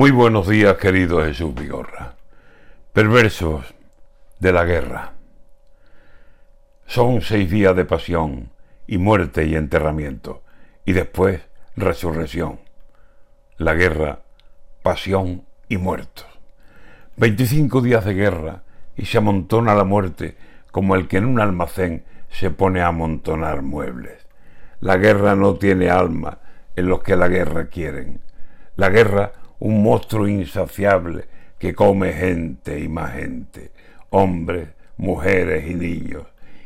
Muy buenos días, querido Jesús Vigorra. Perversos de la guerra. Son seis días de pasión y muerte y enterramiento, y después resurrección. La guerra, pasión y muertos. Veinticinco días de guerra y se amontona la muerte como el que en un almacén se pone a amontonar muebles. La guerra no tiene alma en los que la guerra quieren. La guerra un monstruo insaciable que come gente y más gente, hombres, mujeres y niños,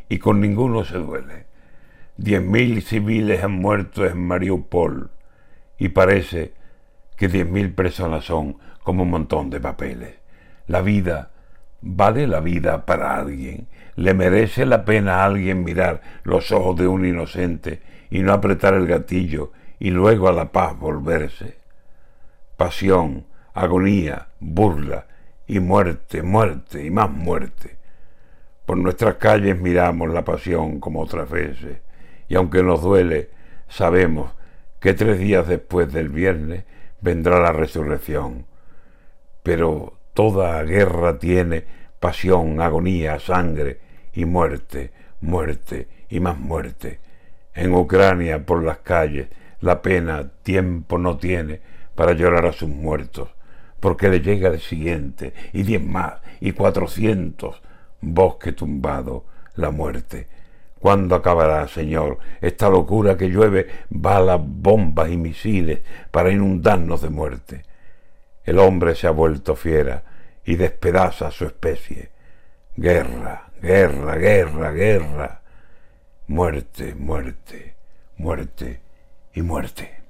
y con ninguno se duele. Diez mil civiles han muerto en Mariupol y parece que diez mil personas son como un montón de papeles. La vida vale la vida para alguien. Le merece la pena a alguien mirar los ojos de un inocente y no apretar el gatillo y luego a la paz volverse pasión, agonía, burla y muerte, muerte y más muerte. Por nuestras calles miramos la pasión como otras veces y aunque nos duele, sabemos que tres días después del viernes vendrá la resurrección. Pero toda guerra tiene pasión, agonía, sangre y muerte, muerte y más muerte. En Ucrania, por las calles, la pena tiempo no tiene para llorar a sus muertos, porque le llega el siguiente, y diez más, y cuatrocientos, bosque tumbado, la muerte. ¿Cuándo acabará, Señor, esta locura que llueve balas, bombas y misiles para inundarnos de muerte? El hombre se ha vuelto fiera y despedaza a su especie. Guerra, guerra, guerra, guerra. Muerte, muerte, muerte y muerte.